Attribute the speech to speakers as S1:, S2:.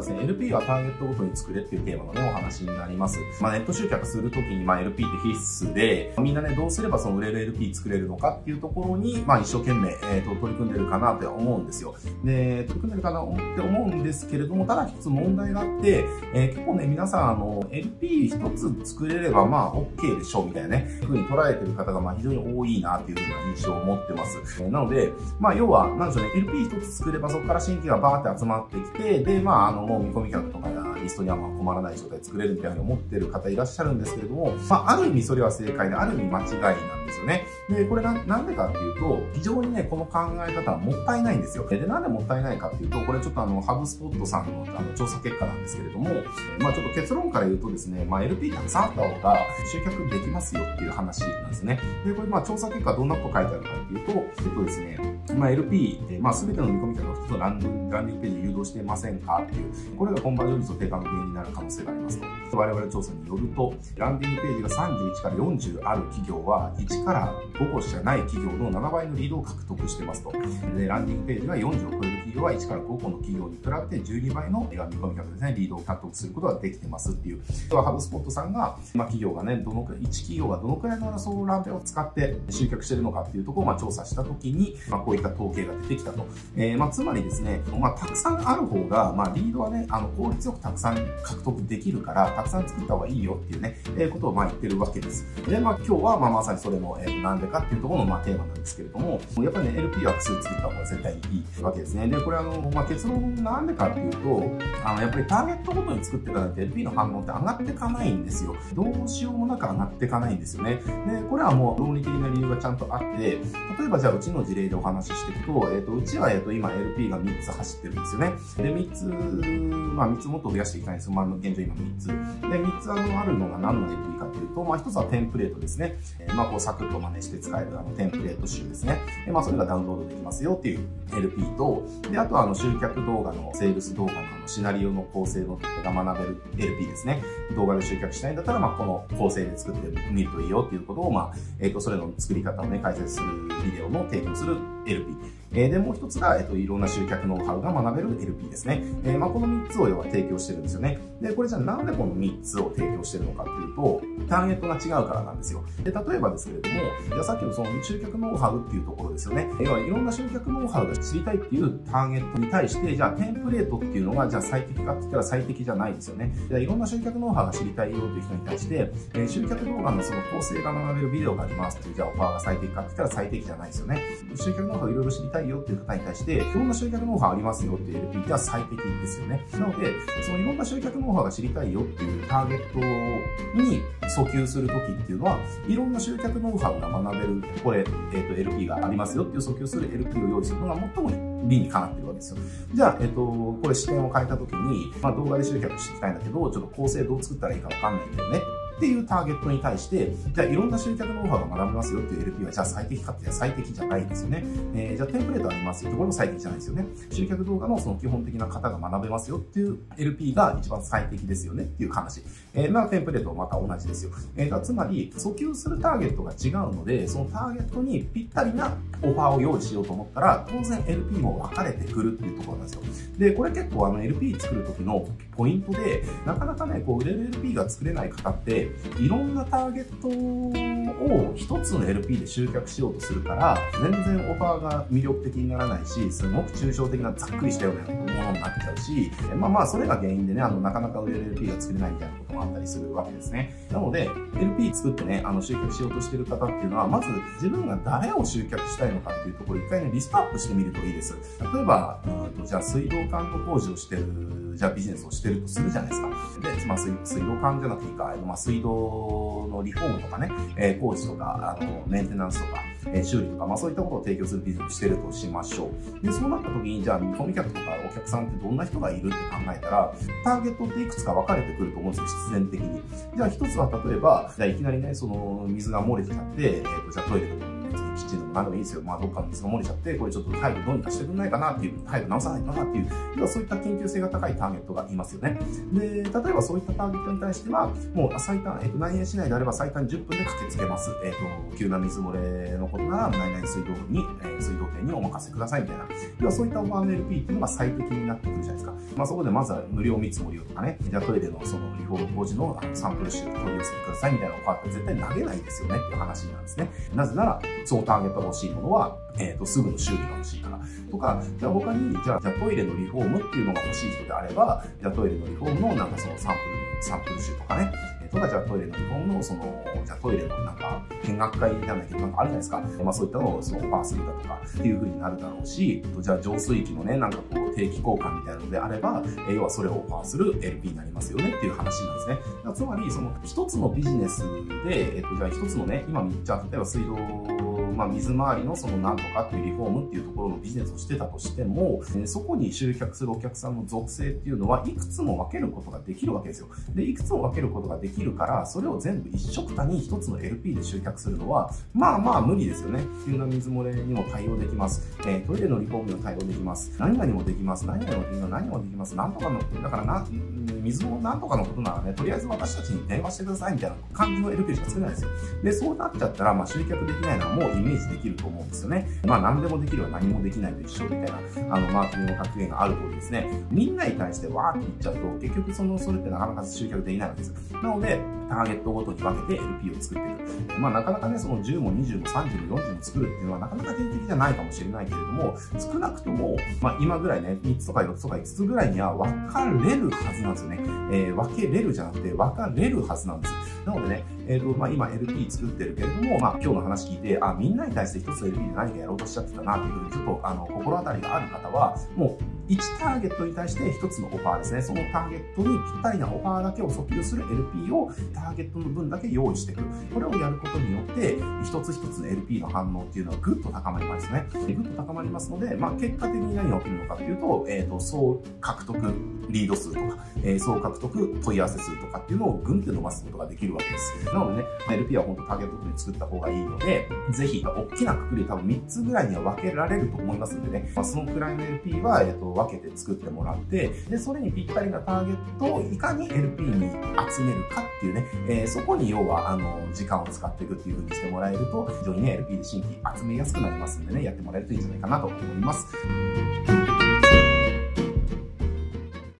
S1: ですね、LP はターゲットごとに作れっていうテーマのね、お話になります。まあ、ネット集客するときに、まあ、LP って必須で、みんなね、どうすればその売れる LP 作れるのかっていうところに、まあ、一生懸命、えっ、ー、と、取り組んでるかなって思うんですよ。で、取り組んでるかなって思うんですけれども、ただ一つ問題があって、えー、結構ね、皆さん、あの、LP 一つ作れれば、まあ、OK でしょう、みたいなね、ふうに捉えてる方が、まあ、非常に多いなっていうふうな印象を持ってます。え、なので、まあ、要は、なんでしょうね、LP 一つ作れば、そこから新規がバーって集まってきて、で、まあ、あの、もう見込み客とかやリストにはまあ困らない状態作れるみたいに思ってる方いらっしゃるんですけれども、まあ、ある意味それは正解で、ある意味間違いなんですよね。で、これな、なんでかっていうと、非常にね、この考え方はもったいないんですよ。で、なんでもったいないかっていうと、これちょっとあの、ハブスポットさんのあの調査結果なんですけれども、まあちょっと結論から言うとですね、まあ LP たくさんあった方が集客できますよっていう話なんですね。で、これまあ調査結果どんなこと書いてあるかっていうと、えっとですね、まあ LP で、まあ全ての見込み客を一つのランディングページに誘導していませんかっていう、これがコンバージョン率の低下の原因になる可能性がありますと。我々調査によると、ランディングページが31から40ある企業は、1から5個しかない企業の7倍のリードを獲得してますと。で、ランディングページが40を超える企業は1から5個の企業に比べて12倍の見込み客ですね、リードを獲得することができてますっていう。では、ハブスポットさんが、まあ、企業がね、どのくらい、1企業がどのくらいのソーランペを使って集客してるのかっていうところをまあ調査したときに、まあ、こういった統計が出てきたと。えー、まあ、つまりですね、まあ、たくさんある方が、まあ、リードはね、あの、効率よくたくさん獲得できるから、たくさん作った方がいいよっていうね、えー、ことをまあ言ってるわけです。で、まあ、今日は、まあ、まさにそれもえー、なんでかっていうところの、まあ、テーマなんですけれども、やっぱりね、LP は複数作った方が絶対いいわけですね。で、これあの、まあ、結論なんでかっていうと、あの、やっぱりターゲットごとに作っていかないと LP の反応って上がっていかないんですよ。どうしようもなく上がっていかないんですよね。で、これはもう論理的な理由がちゃんとあって、例えばじゃあうちの事例でお話ししていくと、えっ、ー、と、うちは、えっ、ー、と、今 LP が3つ走ってるんですよね。で、3つ、まあ3つもっと増やしていきたいんですよ。まあ、現状今3つ。で、3つあ、るのが何の LP かっていうと、まあ1つはテンプレートですね。えー、まあこうサクッと真似して使えるあのテンプレート集ですね。で、まあそれがダウンロードできますよっていう LP と、で、あとはあの集客動画のセールス動画のあのシナリオの構成のが学べる LP ですね。動画で集客したいんだったら、まあこの構成で作ってみるといいよっていうことを、まあ、えっ、ー、と、それの作り方をね、解説するビデオの提供する LP。えー、で、もう一つが、えっ、と、いろんな集客ノウハウが学べる LP ですね。えー、まあ、この3つを要は提供してるんですよね。で、これじゃあなんでこの3つを提供してるのかっていうと、ターゲットが違うからなんですよ。で、例えばですけれども、じゃあさっきのその集客ノウハウっていうところですよね。要はいろんな集客ノウハウが知りたいっていうターゲットに対して、じゃあテンプレートっていうのが、じゃあ最適かって言ったら最適じゃないですよね。いろんな集客ノウハウが知りたいよっていう人に対して、えー、集客動画のその構成が学べるビデオがありますっていう、じゃあオファーが最適かって言ったら最適じゃないですよね。集客ノウハウいろいろ知りたいよっていう方に対してして、いろんな集客ノウハウありますよっていう LP っては最適ですよね。なので、そのいろんな集客ノウハウが知りたいよっていうターゲットに訴求するときっていうのは、いろんな集客ノウハウが学べる、これ、えっ、ー、と、LP がありますよっていう訴求する LP を用意するのが最も理にかなってるわけですよ。じゃあ、えっ、と、これ視点を変えたときに、まあ動画で集客していきたいんだけど、ちょっと構成どう作ったらいいかわかんないんだよね。っていうターゲットに対して、じゃあいろんな集客ノウハウが学べますよっていう LP は、じゃあ最適かって最適じゃないですよね。えー、じゃあテンプレートありますよってこれも最適じゃないですよね。集客動画のその基本的な型が学べますよっていう LP が一番最適ですよねっていう話。えー、まあテンプレートはまた同じですよ。えー、つまり、訴求するターゲットが違うので、そのターゲットにぴったりなオファーを用意しようと思ったら、当然 LP も分かれてくるっていうところなんですよ。で、これ結構あの LP 作る時のポイントで、なかなかね、こう売れる LP が作れない方って、いろんなターゲットを一つの LP で集客しようとするから、全然オファーが魅力的にならないし、すごく抽象的なざっくりしたようなものになっちゃうし、まあまあ、それが原因でね、あの、なかなか売れる LP が作れないみたいなこともあったりするわけですね。なので、LP 作ってね、あの、集客しようとしてる方っていうのは、まず自分が誰を集客したいのかっていうところを一回ね、リストアップしてみるといいです。例えば、うんと、じゃあ水道管の工事をしてるじゃあビジネスをしてるとするじゃないですか。で、まあ、水水道管じゃなくていいか、まあ、水水道のリフォームとかね、え、工事とか、あの、メンテナンスとか、え、修理とか、まあ、そういったことを提供するビジネスをしてるとしましょう。で、そうなった時に、じゃあ、見込み客とかお客さんってどんな人がいるって考えたら、ターゲットっていくつか分かれてくると思うんですよ、必然的に。じゃあ、一つは例えば、じゃあ、いきなりね、その、水が漏れてちゃって、えっ、ー、と、じゃあトイレのキッチンのも何でもいいですよ。まあ、どっかの水が漏れちゃって、これちょっと早くどうにかしてくんないかなっていう、早く直さないかなっていう、要はそういった緊急性が高いターゲットがいますよね。で、例えばそういったターゲットに対しては、もう最短、えっ、と、内縁市内であれば最短10分で駆けつけます。えっ、と、急な水漏れのことなら、内々水道に、え、水道店にお任せくださいみたいな。要はそういったオファーの LP っていうのが最適になってくるじゃないですか。まあ、そこでまずは無料見積もりをとかね、じゃあトイレのそのリフォーム工事のサンプル集取り寄せてくださいみたいなオファーって絶対投げないですよねっていう話なんですね。なぜなら、そのターゲットが欲しいものは、えっ、ー、と、すぐの修理が欲しいから。とか、じゃあ他に、じゃあ、じゃあトイレのリフォームっていうのが欲しい人であれば、じゃあトイレのリフォームのなんかそのサンプル、サンプル集とかね、とか、じゃあトイレの日本の、その、じゃあトイレのなんか、見学会じゃないけど、なんかあるじゃないですか。まあそういったのをそのオファーするだとかっていう風になるだろうし、じゃあ浄水器のね、なんかこう定期交換みたいなのであれば、え要はそれをオファーする LP になりますよねっていう話なんですね。つまり、その一つのビジネスで、えっと、じゃあ一つのね、今、じゃあ例えば水道まあ、水回りのそのなんとかっていうリフォームっていうところのビジネスをしてたとしても、えそこに集客するお客さんの属性っていうのはいくつも分けることができるわけですよ。で、いくつも分けることができるから、それを全部一緒くたに一つの LP で集客するのは、まあまあ無理ですよね。急な水漏れにも対応できます。えー、トイレのリフォームにも対応できます。何々もできます。何々もできます。何もできます。なんとかの、だからな、水もなんとかのことならね、とりあえず私たちに電話してくださいみたいな感じの LP しか作れないですよ。で、そうなっちゃったら、まあ集客できないのはもうイメージできると思うんですよね。まあ何でもできるは何もできないと一緒みたいな、あの、マーケティングの格言がある通りですね、みんなに対してわーって言っちゃうと、結局その、それってなかなか集客できないわけです。なので、ターゲットごとに分けて LP を作っていく。まあなかなかね、その10も20も30も40も作るっていうのはなかなか定的じゃないかもしれないけれども、少なくとも、まあ今ぐらいね、3つとか4つとか5つぐらいには分かれるはずなんですよね。えー、分けれるじゃなくて分かれるはずなんです。なのでね、えっ、ー、と、まあ今 LP 作ってるけれども、まあ今日の話聞いて、あ、みんなに対して一つ LP で何かやろうとしちゃってたなっていうふうに、ちょっとあの、心当たりがある方は、もう1ターゲットに対して1つのオファーですね。そのターゲットにぴったりなオファーだけを訴求する LP をターゲットの分だけ用意していく。これをやることによって、一つ一つの LP の反応っていうのはぐっと高まりますね。ぐっと高まりますので、まあ結果的に何が起きるのかっていうと、えっ、ー、と、総獲得リード数とか、えー、総獲得問い合わせ数とかっていうのをぐんって伸ばすことができるわけです。なのでね、LP は本当ターゲットに作った方がいいので、ぜひ、大きなくくり多分3つぐらいには分けられると思いますんでね、まあ、そのくらいの LP は、えっと、分けて作ってもらって、で、それにぴったりなターゲットをいかに LP に集めるかっていうね、えー、そこに要は、あの、時間を使っていくっていう風にしてもらえると、非常にね、LP で新規集めやすくなりますんでね、やってもらえるといいんじゃないかなと思います。